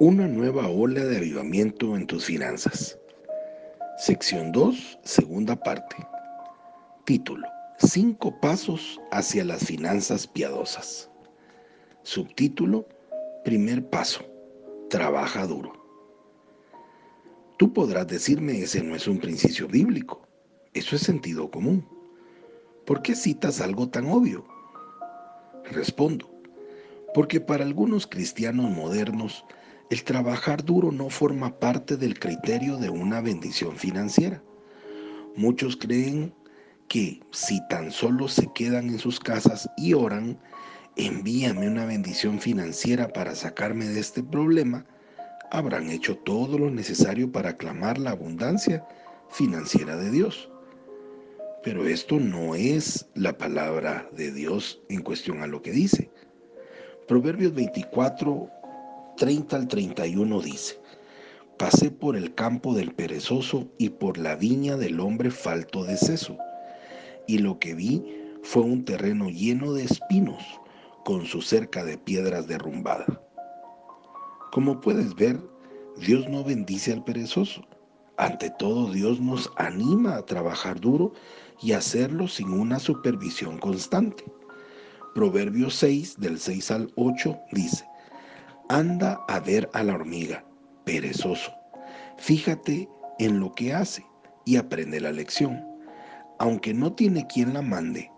Una nueva ola de avivamiento en tus finanzas. Sección 2, segunda parte. Título. Cinco pasos hacia las finanzas piadosas. Subtítulo. Primer paso. Trabaja duro. Tú podrás decirme ese no es un principio bíblico. Eso es sentido común. ¿Por qué citas algo tan obvio? Respondo. Porque para algunos cristianos modernos, el trabajar duro no forma parte del criterio de una bendición financiera. Muchos creen que si tan solo se quedan en sus casas y oran, envíame una bendición financiera para sacarme de este problema, habrán hecho todo lo necesario para aclamar la abundancia financiera de Dios. Pero esto no es la palabra de Dios en cuestión a lo que dice. Proverbios 24, 30 al 31 dice, Pasé por el campo del perezoso y por la viña del hombre falto de seso, y lo que vi fue un terreno lleno de espinos, con su cerca de piedras derrumbada. Como puedes ver, Dios no bendice al perezoso. Ante todo, Dios nos anima a trabajar duro y hacerlo sin una supervisión constante. Proverbios 6, del 6 al 8, dice, Anda a ver a la hormiga, perezoso. Fíjate en lo que hace y aprende la lección. Aunque no tiene quien la mande,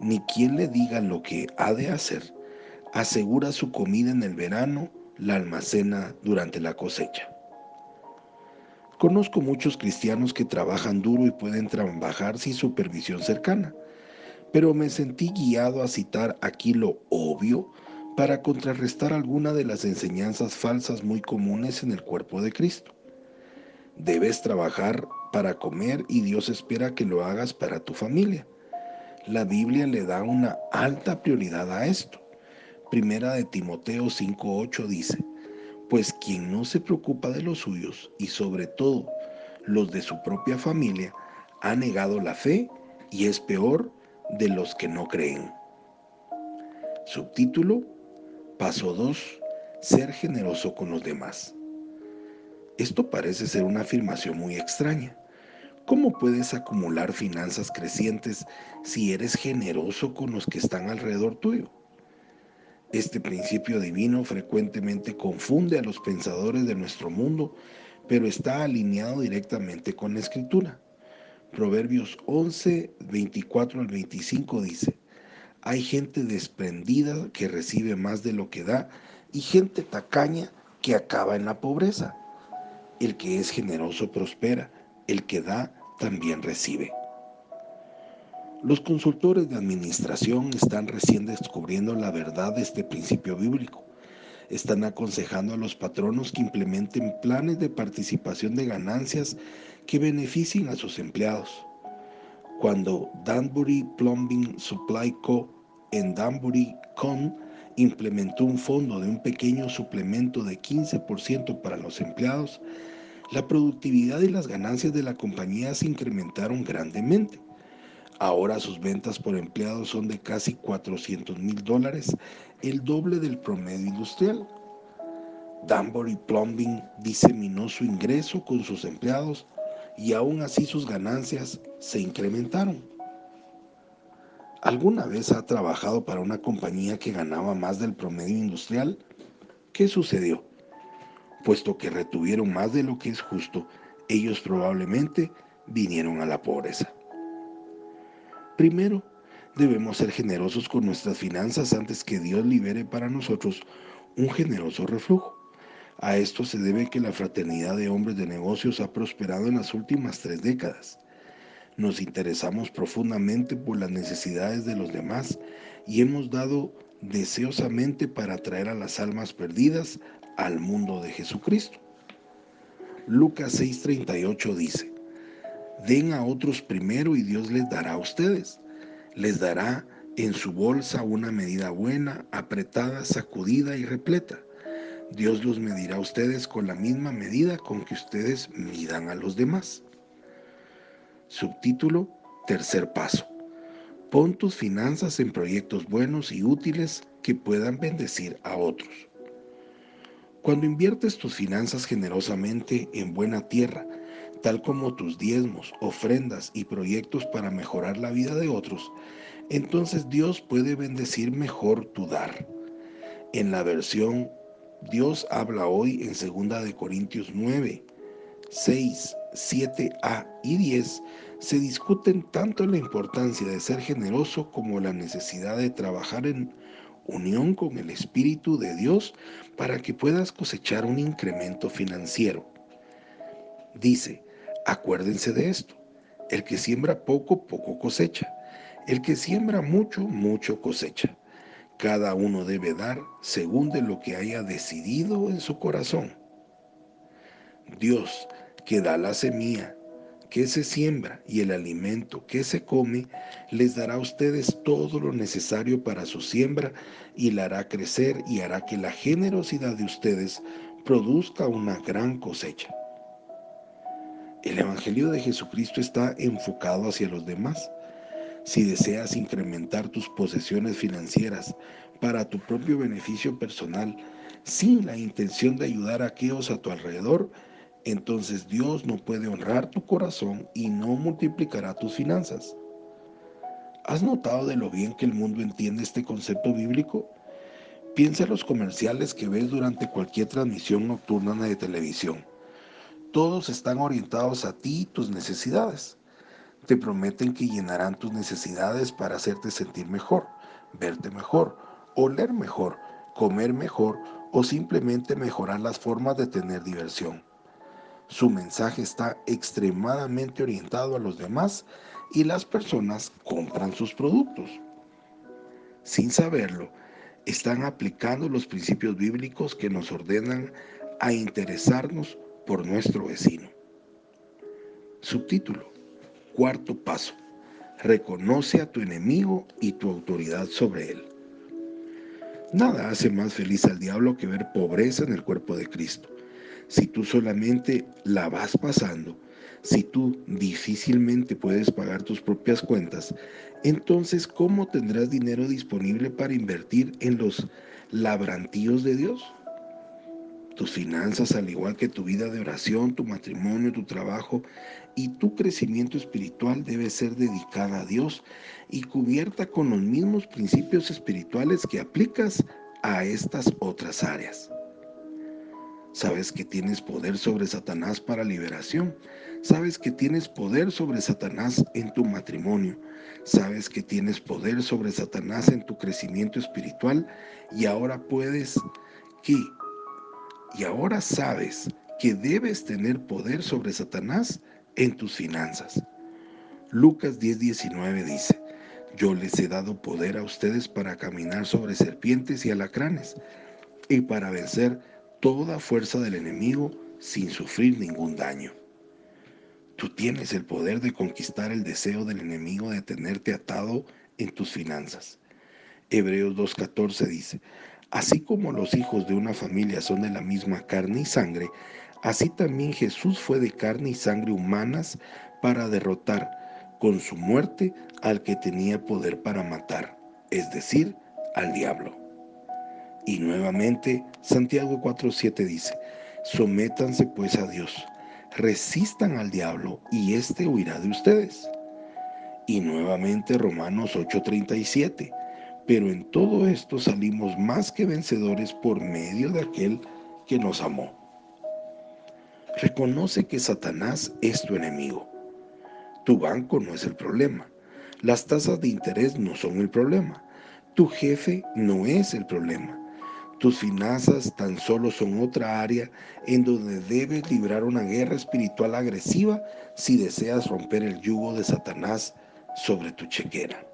ni quien le diga lo que ha de hacer, asegura su comida en el verano, la almacena durante la cosecha. Conozco muchos cristianos que trabajan duro y pueden trabajar sin supervisión cercana, pero me sentí guiado a citar aquí lo obvio para contrarrestar alguna de las enseñanzas falsas muy comunes en el cuerpo de Cristo. Debes trabajar para comer y Dios espera que lo hagas para tu familia. La Biblia le da una alta prioridad a esto. Primera de Timoteo 5.8 dice, pues quien no se preocupa de los suyos y sobre todo los de su propia familia, ha negado la fe y es peor de los que no creen. Subtítulo Paso 2. Ser generoso con los demás. Esto parece ser una afirmación muy extraña. ¿Cómo puedes acumular finanzas crecientes si eres generoso con los que están alrededor tuyo? Este principio divino frecuentemente confunde a los pensadores de nuestro mundo, pero está alineado directamente con la escritura. Proverbios 11, 24 al 25 dice, hay gente desprendida que recibe más de lo que da y gente tacaña que acaba en la pobreza. El que es generoso prospera, el que da también recibe. Los consultores de administración están recién descubriendo la verdad de este principio bíblico. Están aconsejando a los patronos que implementen planes de participación de ganancias que beneficien a sus empleados. Cuando Danbury Plumbing Supply Co en Danbury Con implementó un fondo de un pequeño suplemento de 15% para los empleados, la productividad y las ganancias de la compañía se incrementaron grandemente. Ahora sus ventas por empleado son de casi 400 mil dólares, el doble del promedio industrial. Danbury Plumbing diseminó su ingreso con sus empleados y aún así sus ganancias se incrementaron. ¿Alguna vez ha trabajado para una compañía que ganaba más del promedio industrial? ¿Qué sucedió? Puesto que retuvieron más de lo que es justo, ellos probablemente vinieron a la pobreza. Primero, debemos ser generosos con nuestras finanzas antes que Dios libere para nosotros un generoso reflujo. A esto se debe que la fraternidad de hombres de negocios ha prosperado en las últimas tres décadas. Nos interesamos profundamente por las necesidades de los demás y hemos dado deseosamente para atraer a las almas perdidas al mundo de Jesucristo. Lucas 6:38 dice, Den a otros primero y Dios les dará a ustedes. Les dará en su bolsa una medida buena, apretada, sacudida y repleta. Dios los medirá a ustedes con la misma medida con que ustedes midan a los demás. Subtítulo, tercer paso. Pon tus finanzas en proyectos buenos y útiles que puedan bendecir a otros. Cuando inviertes tus finanzas generosamente en buena tierra, tal como tus diezmos, ofrendas y proyectos para mejorar la vida de otros, entonces Dios puede bendecir mejor tu dar. En la versión Dios habla hoy en 2 de Corintios 9, 6, 7a y 10 se discuten tanto la importancia de ser generoso como la necesidad de trabajar en unión con el Espíritu de Dios para que puedas cosechar un incremento financiero. Dice, acuérdense de esto, el que siembra poco, poco cosecha, el que siembra mucho, mucho cosecha. Cada uno debe dar según de lo que haya decidido en su corazón. Dios, que da la semilla que se siembra y el alimento que se come, les dará a ustedes todo lo necesario para su siembra y la hará crecer y hará que la generosidad de ustedes produzca una gran cosecha. El Evangelio de Jesucristo está enfocado hacia los demás. Si deseas incrementar tus posesiones financieras para tu propio beneficio personal, sin la intención de ayudar a aquellos a tu alrededor, entonces Dios no puede honrar tu corazón y no multiplicará tus finanzas. ¿Has notado de lo bien que el mundo entiende este concepto bíblico? Piensa en los comerciales que ves durante cualquier transmisión nocturna de televisión. Todos están orientados a ti y tus necesidades. Te prometen que llenarán tus necesidades para hacerte sentir mejor, verte mejor, oler mejor, comer mejor o simplemente mejorar las formas de tener diversión. Su mensaje está extremadamente orientado a los demás y las personas compran sus productos. Sin saberlo, están aplicando los principios bíblicos que nos ordenan a interesarnos por nuestro vecino. Subtítulo. Cuarto paso. Reconoce a tu enemigo y tu autoridad sobre él. Nada hace más feliz al diablo que ver pobreza en el cuerpo de Cristo. Si tú solamente la vas pasando, si tú difícilmente puedes pagar tus propias cuentas, entonces ¿cómo tendrás dinero disponible para invertir en los labrantíos de Dios? tus finanzas, al igual que tu vida de oración, tu matrimonio, tu trabajo y tu crecimiento espiritual debe ser dedicada a Dios y cubierta con los mismos principios espirituales que aplicas a estas otras áreas. Sabes que tienes poder sobre Satanás para liberación. Sabes que tienes poder sobre Satanás en tu matrimonio. Sabes que tienes poder sobre Satanás en tu crecimiento espiritual y ahora puedes que y ahora sabes que debes tener poder sobre Satanás en tus finanzas. Lucas 10:19 dice, yo les he dado poder a ustedes para caminar sobre serpientes y alacranes y para vencer toda fuerza del enemigo sin sufrir ningún daño. Tú tienes el poder de conquistar el deseo del enemigo de tenerte atado en tus finanzas. Hebreos 2.14 dice, Así como los hijos de una familia son de la misma carne y sangre, así también Jesús fue de carne y sangre humanas para derrotar con su muerte al que tenía poder para matar, es decir, al diablo. Y nuevamente Santiago 4:7 dice, sométanse pues a Dios, resistan al diablo y éste huirá de ustedes. Y nuevamente Romanos 8:37, pero en todo esto salimos más que vencedores por medio de aquel que nos amó. Reconoce que Satanás es tu enemigo. Tu banco no es el problema. Las tasas de interés no son el problema. Tu jefe no es el problema. Tus finanzas tan solo son otra área en donde debes librar una guerra espiritual agresiva si deseas romper el yugo de Satanás sobre tu chequera.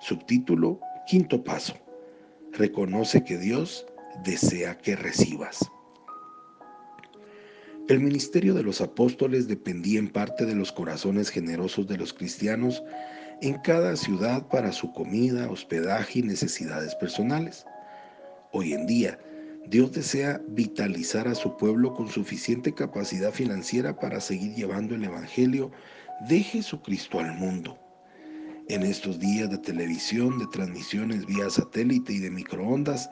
Subtítulo, quinto paso. Reconoce que Dios desea que recibas. El ministerio de los apóstoles dependía en parte de los corazones generosos de los cristianos en cada ciudad para su comida, hospedaje y necesidades personales. Hoy en día, Dios desea vitalizar a su pueblo con suficiente capacidad financiera para seguir llevando el Evangelio de Jesucristo al mundo. En estos días de televisión, de transmisiones vía satélite y de microondas,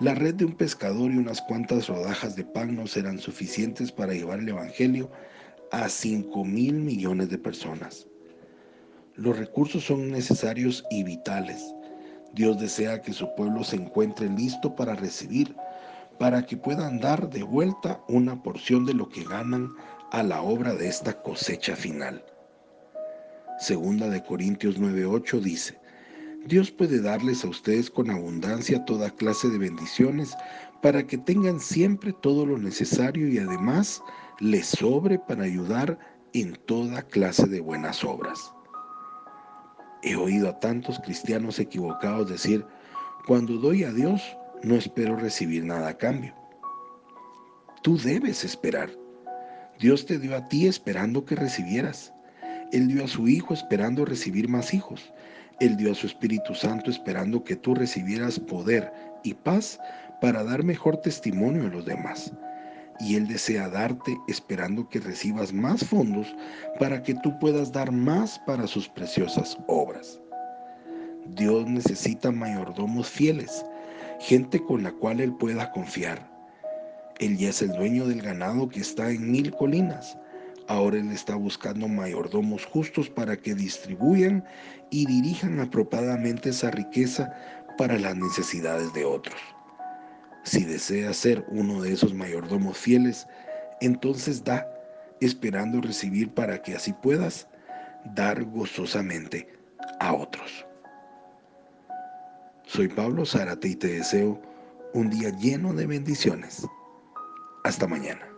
La red de un pescador y unas cuantas rodajas de pan no serán suficientes para llevar el Evangelio a 5 mil millones de personas. Los recursos son necesarios y vitales. Dios desea que su pueblo se encuentre listo para recibir, para que puedan dar de vuelta una porción de lo que ganan a la obra de esta cosecha final. Segunda de Corintios 9:8 dice, Dios puede darles a ustedes con abundancia toda clase de bendiciones para que tengan siempre todo lo necesario y además les sobre para ayudar en toda clase de buenas obras. He oído a tantos cristianos equivocados decir, cuando doy a Dios, no espero recibir nada a cambio. Tú debes esperar. Dios te dio a ti esperando que recibieras. Él dio a su Hijo esperando recibir más hijos. Él dio a su Espíritu Santo esperando que tú recibieras poder y paz para dar mejor testimonio a los demás y Él desea darte esperando que recibas más fondos para que tú puedas dar más para sus preciosas obras. Dios necesita mayordomos fieles, gente con la cual Él pueda confiar. Él ya es el dueño del ganado que está en mil colinas. Ahora Él está buscando mayordomos justos para que distribuyan y dirijan apropiadamente esa riqueza para las necesidades de otros. Si deseas ser uno de esos mayordomos fieles, entonces da, esperando recibir para que así puedas dar gozosamente a otros. Soy Pablo Zárate y te deseo un día lleno de bendiciones. Hasta mañana.